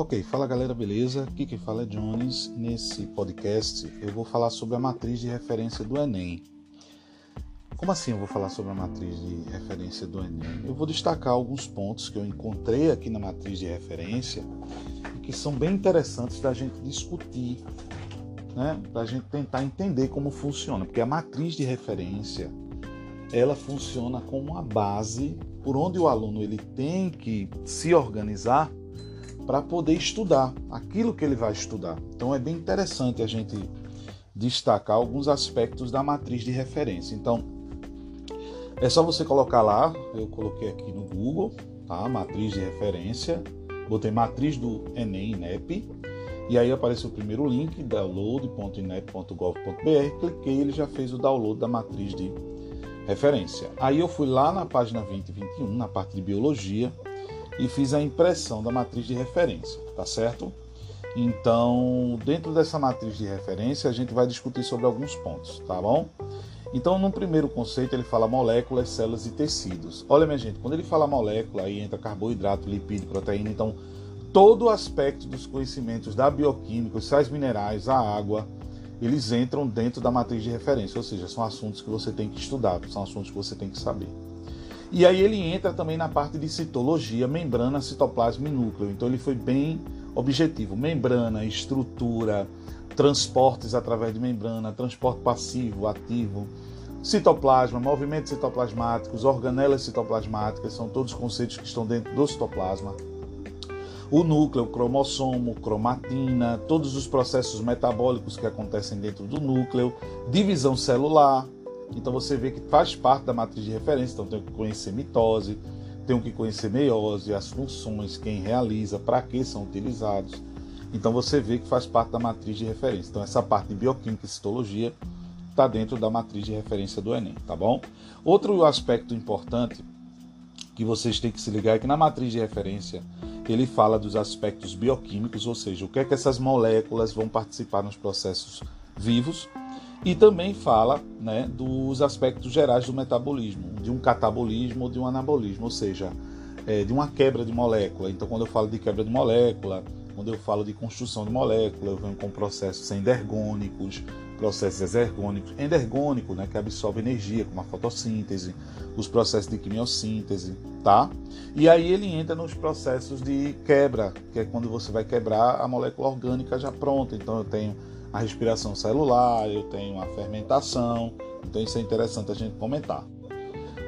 Ok, fala galera, beleza? Aqui quem fala é Jones. Nesse podcast eu vou falar sobre a matriz de referência do Enem. Como assim eu vou falar sobre a matriz de referência do Enem? Eu vou destacar alguns pontos que eu encontrei aqui na matriz de referência e que são bem interessantes da gente discutir, né? Para a gente tentar entender como funciona, porque a matriz de referência ela funciona como uma base por onde o aluno ele tem que se organizar para poder estudar aquilo que ele vai estudar. Então é bem interessante a gente destacar alguns aspectos da matriz de referência. Então é só você colocar lá, eu coloquei aqui no Google, tá? Matriz de referência, botei matriz do Enem INEP e aí apareceu o primeiro link, download.inep.gov.br, cliquei, ele já fez o download da matriz de referência. Aí eu fui lá na página 20 e 21, na parte de biologia, e fiz a impressão da matriz de referência, tá certo? Então, dentro dessa matriz de referência, a gente vai discutir sobre alguns pontos, tá bom? Então, no primeiro conceito, ele fala moléculas, células e tecidos. Olha, minha gente, quando ele fala molécula, aí entra carboidrato, lipídio, proteína, então todo o aspecto dos conhecimentos da bioquímica, os sais minerais, a água, eles entram dentro da matriz de referência, ou seja, são assuntos que você tem que estudar, são assuntos que você tem que saber. E aí ele entra também na parte de citologia, membrana, citoplasma e núcleo. Então ele foi bem objetivo. Membrana, estrutura, transportes através de membrana, transporte passivo, ativo, citoplasma, movimentos citoplasmáticos, organelas citoplasmáticas, são todos conceitos que estão dentro do citoplasma. O núcleo, cromossomo, cromatina, todos os processos metabólicos que acontecem dentro do núcleo, divisão celular, então você vê que faz parte da matriz de referência, então tem que conhecer mitose, tem que conhecer meiose, as funções, quem realiza, para que são utilizados. Então você vê que faz parte da matriz de referência. Então essa parte de bioquímica e citologia está dentro da matriz de referência do Enem, tá bom? Outro aspecto importante que vocês têm que se ligar é que na matriz de referência ele fala dos aspectos bioquímicos, ou seja, o que é que essas moléculas vão participar nos processos vivos e também fala né, dos aspectos gerais do metabolismo, de um catabolismo ou de um anabolismo, ou seja, é, de uma quebra de molécula. Então, quando eu falo de quebra de molécula, quando eu falo de construção de molécula, eu venho com processos endergônicos, processos exergônicos, endergônico, né, que absorve energia, como a fotossíntese, os processos de quimiossíntese, tá? E aí ele entra nos processos de quebra, que é quando você vai quebrar a molécula orgânica já pronta. Então eu tenho a respiração celular, eu tenho a fermentação, então isso é interessante a gente comentar.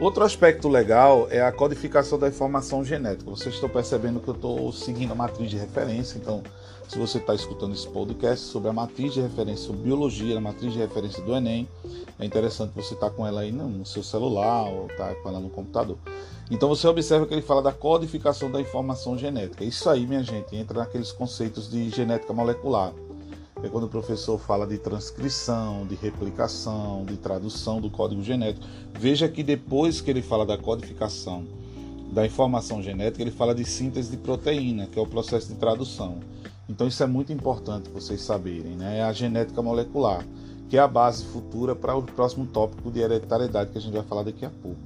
Outro aspecto legal é a codificação da informação genética. Vocês estão percebendo que eu estou seguindo a matriz de referência, então, se você está escutando esse podcast sobre a matriz de referência sobre biologia, a matriz de referência do Enem, é interessante você estar tá com ela aí no seu celular ou estar tá com ela no computador. Então, você observa que ele fala da codificação da informação genética. Isso aí, minha gente, entra naqueles conceitos de genética molecular é quando o professor fala de transcrição, de replicação, de tradução do código genético. Veja que depois que ele fala da codificação da informação genética, ele fala de síntese de proteína, que é o processo de tradução. Então isso é muito importante vocês saberem, né? É a genética molecular, que é a base futura para o próximo tópico de hereditariedade que a gente vai falar daqui a pouco.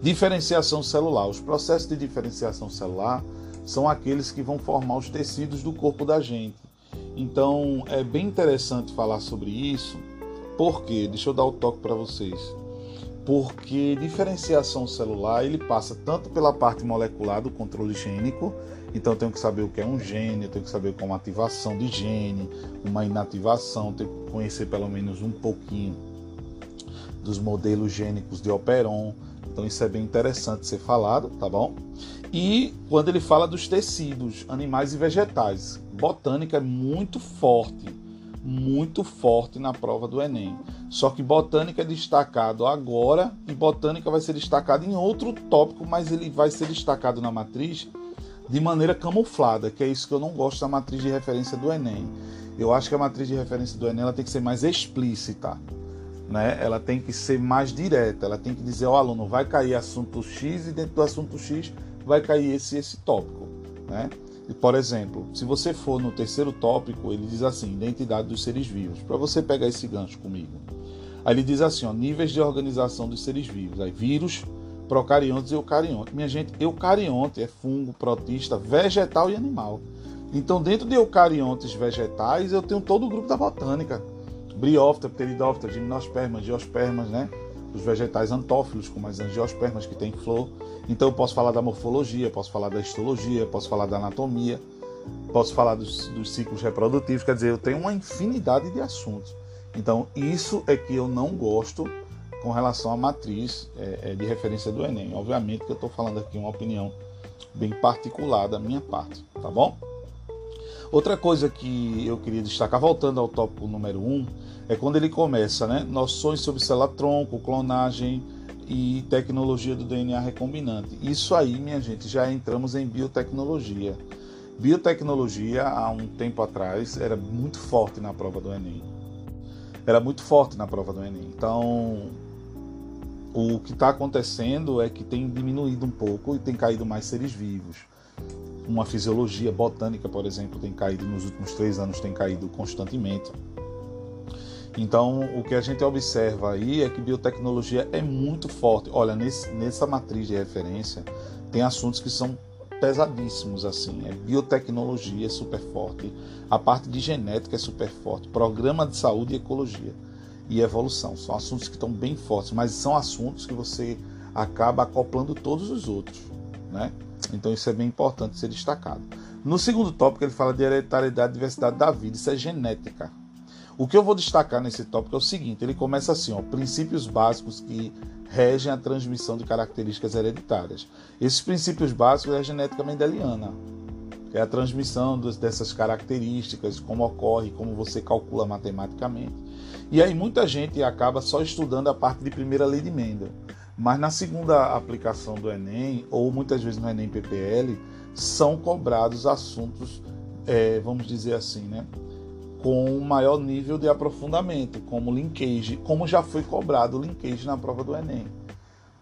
Diferenciação celular. Os processos de diferenciação celular são aqueles que vão formar os tecidos do corpo da gente. Então é bem interessante falar sobre isso, porque deixa eu dar o toque para vocês. Porque diferenciação celular ele passa tanto pela parte molecular do controle gênico, então eu tenho que saber o que é um gene, eu tenho que saber como ativação de gene, uma inativação, tenho que conhecer pelo menos um pouquinho dos modelos gênicos de Operon. Então isso é bem interessante ser falado, tá bom? E quando ele fala dos tecidos, animais e vegetais, botânica é muito forte, muito forte na prova do Enem. Só que botânica é destacado agora e botânica vai ser destacado em outro tópico, mas ele vai ser destacado na matriz de maneira camuflada, que é isso que eu não gosto da matriz de referência do Enem. Eu acho que a matriz de referência do Enem ela tem que ser mais explícita. Né? Ela tem que ser mais direta, ela tem que dizer ao aluno vai cair assunto X e dentro do assunto X vai cair esse esse tópico, né? E, por exemplo, se você for no terceiro tópico, ele diz assim, identidade dos seres vivos. Para você pegar esse gancho comigo. Aí ele diz assim, ó, níveis de organização dos seres vivos. Aí vírus, procariontes e eucarionte. Minha gente, eucarionte é fungo, protista, vegetal e animal. Então, dentro de eucariontes vegetais, eu tenho todo o grupo da botânica. Briófita, pteridófita, gimnospermas, geospermas, né? Os vegetais antófilos, como as angiospermas que tem flor. Então, eu posso falar da morfologia, posso falar da histologia, posso falar da anatomia, posso falar dos, dos ciclos reprodutivos. Quer dizer, eu tenho uma infinidade de assuntos. Então, isso é que eu não gosto com relação à matriz é, é de referência do Enem. Obviamente que eu estou falando aqui uma opinião bem particular da minha parte, tá bom? Outra coisa que eu queria destacar, voltando ao tópico número 1, um, é quando ele começa, né? Noções sobre célula-tronco, clonagem e tecnologia do DNA recombinante. Isso aí, minha gente, já entramos em biotecnologia. Biotecnologia, há um tempo atrás, era muito forte na prova do Enem. Era muito forte na prova do Enem. Então, o que está acontecendo é que tem diminuído um pouco e tem caído mais seres vivos uma fisiologia botânica, por exemplo, tem caído nos últimos três anos, tem caído constantemente. Então, o que a gente observa aí é que biotecnologia é muito forte. Olha, nesse, nessa matriz de referência, tem assuntos que são pesadíssimos assim. É biotecnologia é super forte, a parte de genética é super forte, programa de saúde e ecologia e evolução são assuntos que estão bem fortes, mas são assuntos que você acaba acoplando todos os outros, né? Então isso é bem importante ser destacado. No segundo tópico ele fala de hereditariedade e diversidade da vida, isso é genética. O que eu vou destacar nesse tópico é o seguinte, ele começa assim, ó, princípios básicos que regem a transmissão de características hereditárias. Esses princípios básicos é a genética mendeliana, é a transmissão dessas características, como ocorre, como você calcula matematicamente. E aí muita gente acaba só estudando a parte de primeira lei de Mendel. Mas na segunda aplicação do Enem, ou muitas vezes no Enem PPL, são cobrados assuntos, é, vamos dizer assim, né? Com um maior nível de aprofundamento, como linkage, como já foi cobrado o linkage na prova do Enem.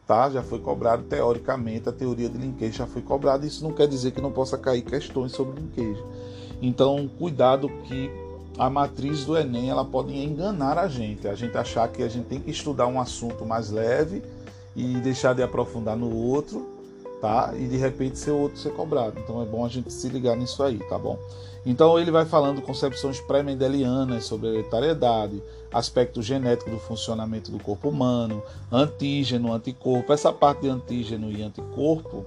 Tá? Já foi cobrado teoricamente, a teoria de linkage já foi cobrada, isso não quer dizer que não possa cair questões sobre linkage. Então, cuidado que a matriz do Enem ela pode enganar a gente, a gente achar que a gente tem que estudar um assunto mais leve e deixar de aprofundar no outro, tá? E de repente ser outro ser cobrado. Então é bom a gente se ligar nisso aí, tá bom? Então ele vai falando concepções pré-mendelianas sobre hereditariedade, aspecto genético do funcionamento do corpo humano, antígeno, anticorpo. Essa parte de antígeno e anticorpo,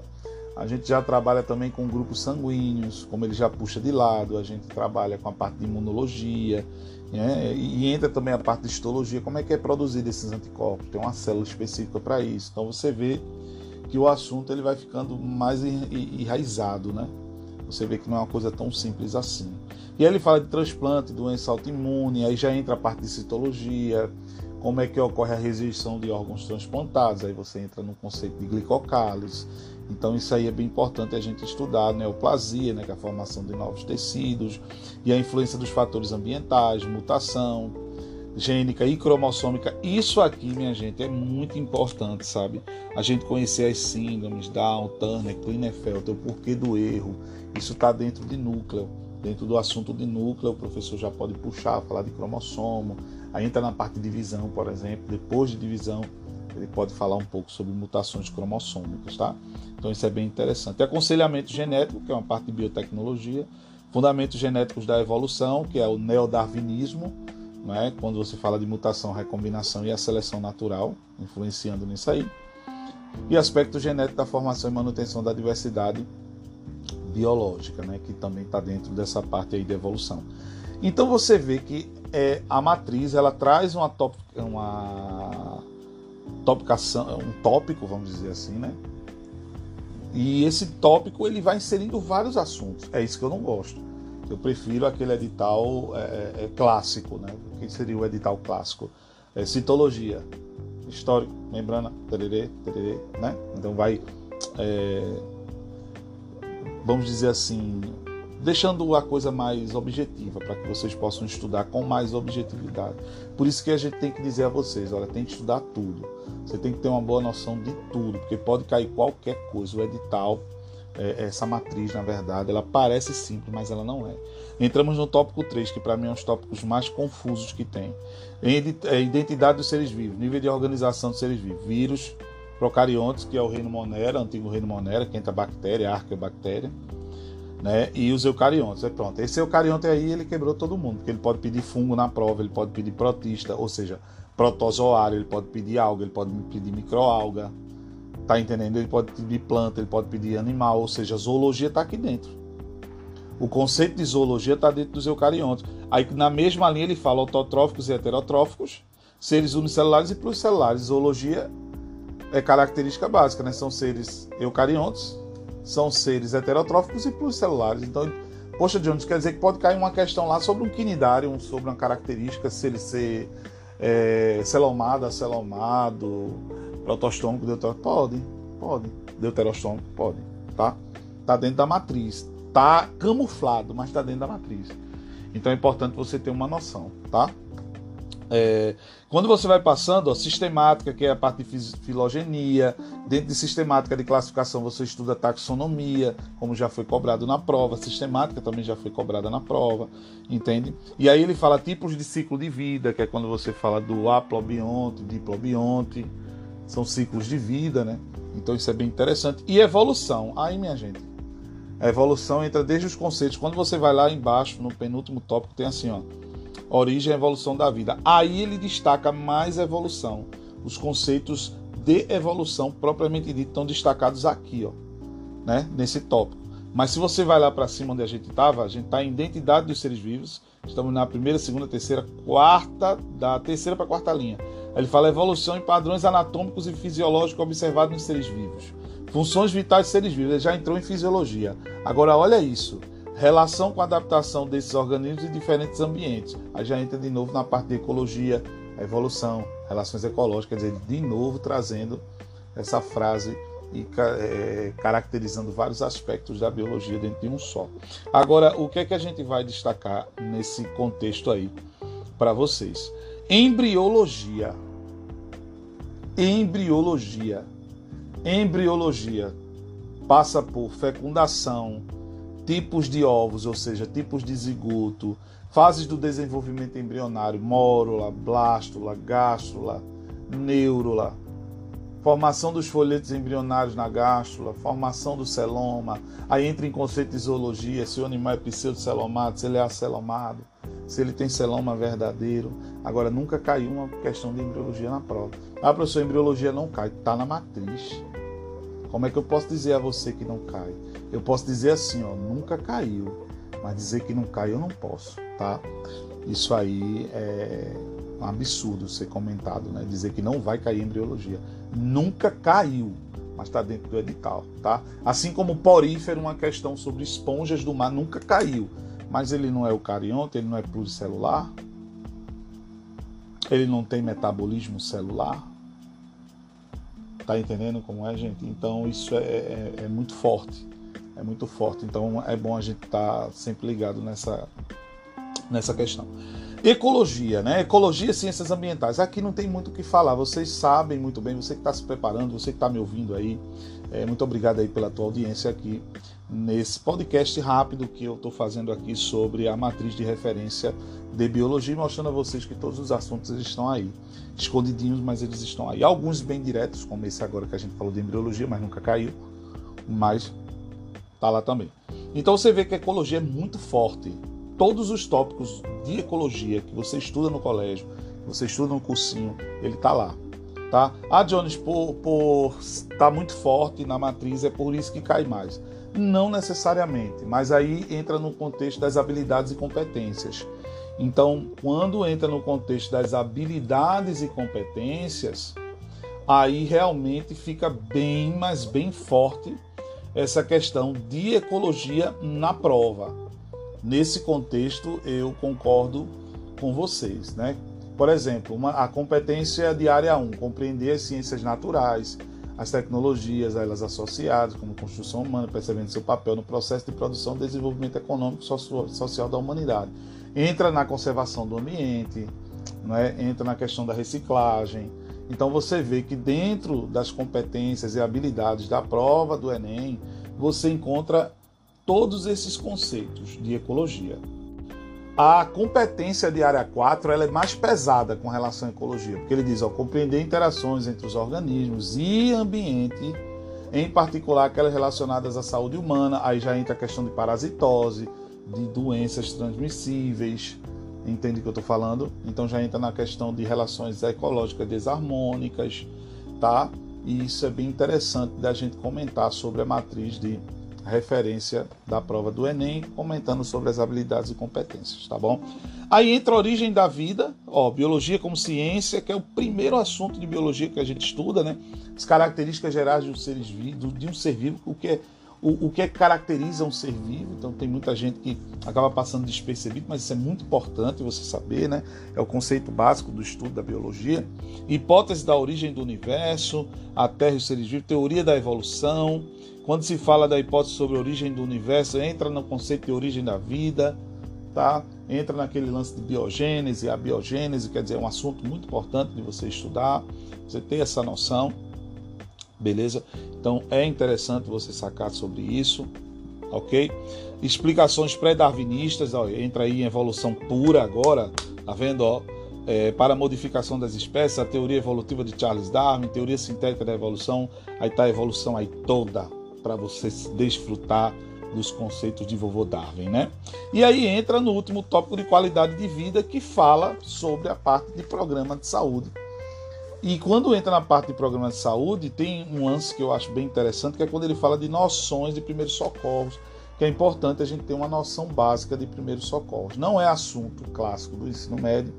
a gente já trabalha também com grupos sanguíneos, como ele já puxa de lado, a gente trabalha com a parte de imunologia, né? e entra também a parte de histologia, como é que é produzido esses anticorpos, tem uma célula específica para isso. Então você vê que o assunto ele vai ficando mais enraizado, né? Você vê que não é uma coisa tão simples assim. E aí ele fala de transplante, doença autoimune, aí já entra a parte de citologia, como é que ocorre a rejeição de órgãos transplantados, aí você entra no conceito de glicocálise. Então isso aí é bem importante a gente estudar, neoplasia, né, que é a formação de novos tecidos, e a influência dos fatores ambientais, mutação gênica e cromossômica. Isso aqui, minha gente, é muito importante, sabe? A gente conhecer as síndromes, Down, Turner, Klinefelter, o porquê do erro. Isso está dentro de núcleo. Dentro do assunto de núcleo, o professor já pode puxar, falar de cromossomo, Aí entra na parte de divisão, por exemplo, depois de divisão, ele pode falar um pouco sobre mutações cromossômicas, tá? Então isso é bem interessante. Aconselhamento genético, que é uma parte de biotecnologia, fundamentos genéticos da evolução, que é o neodarwinismo, né? quando você fala de mutação, recombinação e a seleção natural, influenciando nisso aí. E aspecto genético da formação e manutenção da diversidade biológica, né? que também está dentro dessa parte aí de evolução. Então você vê que é, a matriz ela traz uma, top, uma topicação, um tópico, vamos dizer assim, né? E esse tópico ele vai inserindo vários assuntos. É isso que eu não gosto. Eu prefiro aquele edital é, é, é clássico, né? O que seria o edital clássico? É, citologia, histórico, membrana, tererê, tererê, né? Então vai, é, vamos dizer assim, deixando a coisa mais objetiva para que vocês possam estudar com mais objetividade. Por isso que a gente tem que dizer a vocês, olha, tem que estudar tudo. Você tem que ter uma boa noção de tudo, porque pode cair qualquer coisa. O edital, é, essa matriz, na verdade, ela parece simples, mas ela não é. Entramos no tópico 3, que para mim é um dos tópicos mais confusos que tem. É, identidade dos seres vivos, nível de organização dos seres vivos, vírus, procariontes, que é o reino Monera, antigo reino Monera, que entra bactéria, arqueobactéria né? E os eucariontes. É pronto. Esse eucarionte aí ele quebrou todo mundo, porque ele pode pedir fungo na prova, ele pode pedir protista, ou seja, protozoário, ele pode pedir alga, ele pode pedir microalga. Tá entendendo? Ele pode pedir planta, ele pode pedir animal, ou seja, zoologia está aqui dentro. O conceito de zoologia está dentro dos eucariontes. Aí na mesma linha ele fala autotróficos e heterotróficos, seres unicelulares e pluricelulares. Zoologia é característica básica, né? São seres eucariontes, são seres heterotróficos e pluricelulares. Então, poxa, Jones, quer dizer que pode cair uma questão lá sobre um quinidário, sobre uma característica, se ele ser é, celomado, acelomado, protostômico, deuterostômico. Pode, pode. Deuterostômico, pode, tá? Tá dentro da matriz. Tá camuflado, mas tá dentro da matriz. Então é importante você ter uma noção, tá? É, quando você vai passando, ó, sistemática, que é a parte de filogenia, dentro de sistemática de classificação você estuda taxonomia, como já foi cobrado na prova, sistemática também já foi cobrada na prova, entende? E aí ele fala tipos de ciclo de vida, que é quando você fala do aplobionte, diplobionte, são ciclos de vida, né? Então isso é bem interessante. E evolução, aí minha gente, a evolução entra desde os conceitos, quando você vai lá embaixo, no penúltimo tópico, tem assim, ó origem e evolução da vida. Aí ele destaca mais evolução. Os conceitos de evolução propriamente dito estão destacados aqui, ó, né, nesse tópico. Mas se você vai lá para cima onde a gente estava, a gente está em identidade dos seres vivos. Estamos na primeira, segunda, terceira, quarta, da terceira para quarta linha. Ele fala evolução em padrões anatômicos e fisiológicos observados nos seres vivos. Funções vitais dos seres vivos. Ele já entrou em fisiologia. Agora olha isso relação com a adaptação desses organismos em diferentes ambientes. Aí já entra de novo na parte de ecologia, evolução, relações ecológicas, quer dizer, de novo trazendo essa frase e é, caracterizando vários aspectos da biologia dentro de um só. Agora, o que é que a gente vai destacar nesse contexto aí para vocês? Embriologia. Embriologia. Embriologia passa por fecundação, tipos de ovos, ou seja, tipos de zigoto, fases do desenvolvimento embrionário, mórula, blástula, gástrula, neurula, formação dos folhetos embrionários na gástrula, formação do celoma, aí entra em conceito de zoologia, se o animal é pseudocelomado, se ele é acelomado, se ele tem celoma verdadeiro. Agora, nunca caiu uma questão de embriologia na prova. Ah, professor, embriologia não cai, está na matriz. Como é que eu posso dizer a você que não cai? Eu posso dizer assim, ó, nunca caiu, mas dizer que não cai eu não posso, tá? Isso aí é um absurdo ser comentado, né? Dizer que não vai cair embriologia. Nunca caiu, mas está dentro do edital, tá? Assim como porífero, uma questão sobre esponjas do mar, nunca caiu, mas ele não é eucarionte, ele não é pluricelular, ele não tem metabolismo celular, Tá entendendo como é, gente? Então isso é, é, é muito forte. É muito forte. Então é bom a gente estar tá sempre ligado nessa, nessa questão. Ecologia, né? Ecologia e ciências ambientais. Aqui não tem muito o que falar. Vocês sabem muito bem, você que está se preparando, você que está me ouvindo aí. É, muito obrigado aí pela tua audiência aqui nesse podcast rápido que eu estou fazendo aqui sobre a matriz de referência de biologia, mostrando a vocês que todos os assuntos estão aí, escondidinhos, mas eles estão aí. Alguns bem diretos, como esse agora que a gente falou de embriologia, mas nunca caiu, mas tá lá também. Então você vê que a ecologia é muito forte. Todos os tópicos de ecologia que você estuda no colégio, você estuda no cursinho, ele tá lá. Tá? Ah, Jones, por, por tá muito forte na matriz, é por isso que cai mais. Não necessariamente, mas aí entra no contexto das habilidades e competências. Então, quando entra no contexto das habilidades e competências, aí realmente fica bem, mas bem forte essa questão de ecologia na prova. Nesse contexto, eu concordo com vocês, né? Por exemplo, uma, a competência de área 1, compreender as ciências naturais, as tecnologias elas associadas, como construção humana, percebendo seu papel no processo de produção e desenvolvimento econômico e social da humanidade. Entra na conservação do ambiente, né? entra na questão da reciclagem. Então você vê que dentro das competências e habilidades da prova do Enem, você encontra todos esses conceitos de ecologia. A competência de área 4 ela é mais pesada com relação à ecologia, porque ele diz ó, compreender interações entre os organismos e ambiente em particular aquelas relacionadas à saúde humana, aí já entra a questão de parasitose, de doenças transmissíveis, entende o que eu estou falando? Então já entra na questão de relações ecológicas desarmônicas, tá? E isso é bem interessante da gente comentar sobre a matriz de referência da prova do Enem, comentando sobre as habilidades e competências, tá bom? Aí entra a origem da vida, ó, biologia como ciência, que é o primeiro assunto de biologia que a gente estuda, né? As características gerais de um ser vivo, de um ser vivo, o que é o, o que é que caracteriza um ser vivo. Então tem muita gente que acaba passando despercebido, mas isso é muito importante você saber, né? É o conceito básico do estudo da biologia. Hipótese da origem do universo, a Terra e os seres vivos, teoria da evolução, quando se fala da hipótese sobre a origem do universo, entra no conceito de origem da vida, tá? Entra naquele lance de biogênese, a biogênese, quer dizer, é um assunto muito importante de você estudar, você ter essa noção, beleza? Então é interessante você sacar sobre isso, ok? Explicações pré-darwinistas, entra aí em evolução pura agora, tá vendo, ó? É, para a modificação das espécies, a teoria evolutiva de Charles Darwin, teoria sintética da evolução, aí está a evolução aí toda, para você desfrutar dos conceitos de vovô Darwin, né? E aí entra no último tópico de qualidade de vida que fala sobre a parte de programa de saúde. E quando entra na parte de programa de saúde, tem um lance que eu acho bem interessante, que é quando ele fala de noções de primeiros socorros, que é importante a gente ter uma noção básica de primeiros socorros. Não é assunto clássico do ensino médio,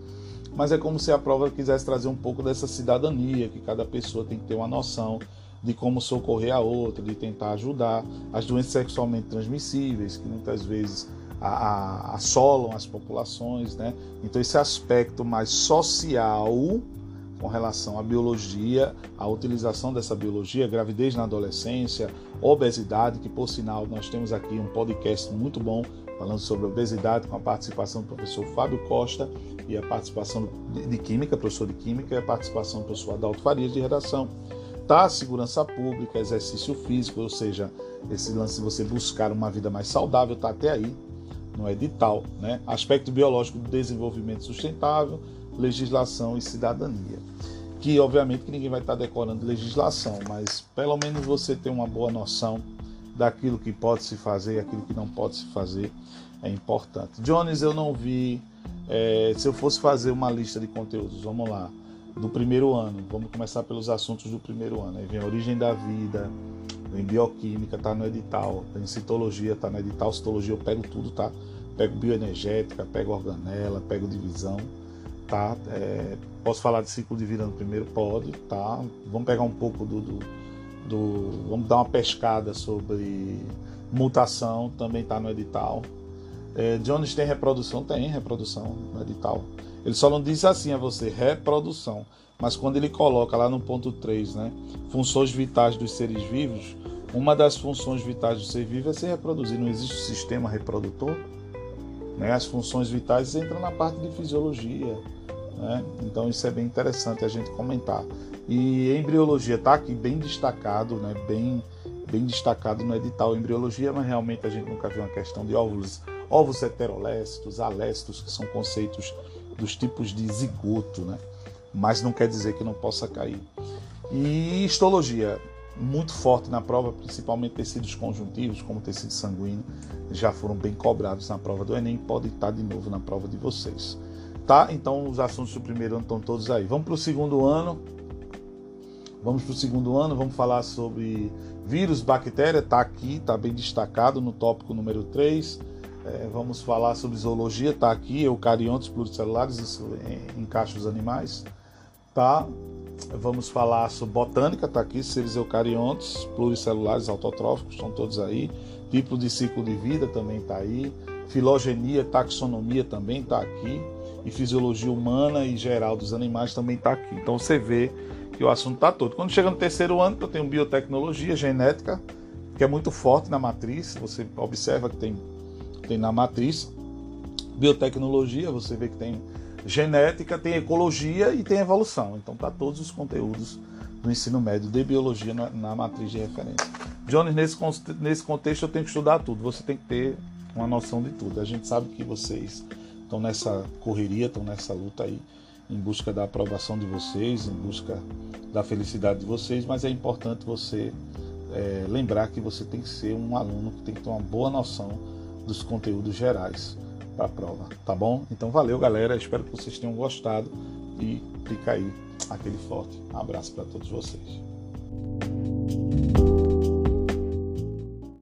mas é como se a prova quisesse trazer um pouco dessa cidadania, que cada pessoa tem que ter uma noção de como socorrer a outra, de tentar ajudar as doenças sexualmente transmissíveis, que muitas vezes assolam as populações, né? Então esse aspecto mais social com relação à biologia, a utilização dessa biologia, gravidez na adolescência, obesidade, que por sinal nós temos aqui um podcast muito bom falando sobre obesidade com a participação do professor Fábio Costa e a participação de Química, professor de Química, e a participação do professor Adalto Farias de Redação tá? Segurança pública, exercício físico, ou seja, esse lance de você buscar uma vida mais saudável tá até aí no edital, né? Aspecto biológico do desenvolvimento sustentável, legislação e cidadania. Que obviamente que ninguém vai estar decorando legislação, mas pelo menos você ter uma boa noção daquilo que pode se fazer e aquilo que não pode se fazer é importante. Jones, eu não vi. É, se eu fosse fazer uma lista de conteúdos, vamos lá do primeiro ano. Vamos começar pelos assuntos do primeiro ano. Aí vem a origem da vida, vem bioquímica, tá no edital, tem citologia, tá no edital, citologia eu pego tudo, tá? Pego bioenergética, pego organela, pego divisão, tá? É, posso falar de ciclo de vida no primeiro? Pode, tá? Vamos pegar um pouco do, do, do vamos dar uma pescada sobre mutação, também tá no edital. É, Jones tem reprodução? Tem reprodução no edital. Ele só não diz assim a você, reprodução. Mas quando ele coloca lá no ponto 3, né, funções vitais dos seres vivos, uma das funções vitais do ser vivo é se reproduzir. Não existe sistema reprodutor. Né? As funções vitais entram na parte de fisiologia. Né? Então isso é bem interessante a gente comentar. E embriologia está aqui bem destacado, né? bem, bem destacado no edital embriologia, mas realmente a gente nunca viu uma questão de óvulos, ovos heterolécitos, alécitos, que são conceitos dos tipos de zigoto, né? mas não quer dizer que não possa cair. E histologia, muito forte na prova, principalmente tecidos conjuntivos, como tecido sanguíneo, já foram bem cobrados na prova do Enem, pode estar de novo na prova de vocês. Tá? Então os assuntos do primeiro ano estão todos aí. Vamos para o segundo ano. Vamos para o segundo ano, vamos falar sobre vírus, bactéria, está aqui, está bem destacado no tópico número 3 é, vamos falar sobre zoologia, tá aqui, eucariontes pluricelulares, isso encaixa os animais, tá? Vamos falar sobre botânica, tá aqui, seres eucariontes pluricelulares autotróficos, estão todos aí. Tipo de ciclo de vida também tá aí. Filogenia, taxonomia também tá aqui. E fisiologia humana e geral dos animais também tá aqui. Então você vê que o assunto tá todo. Quando chega no terceiro ano, eu tenho biotecnologia, genética, que é muito forte na matriz. Você observa que tem tem na matriz, biotecnologia, você vê que tem genética, tem ecologia e tem evolução. Então tá todos os conteúdos do ensino médio de biologia na, na matriz de referência. Jones, nesse, nesse contexto eu tenho que estudar tudo, você tem que ter uma noção de tudo. A gente sabe que vocês estão nessa correria, estão nessa luta aí, em busca da aprovação de vocês, em busca da felicidade de vocês, mas é importante você é, lembrar que você tem que ser um aluno que tem que ter uma boa noção dos conteúdos gerais para a prova, tá bom? Então valeu, galera. Espero que vocês tenham gostado e fica aí aquele forte abraço para todos vocês.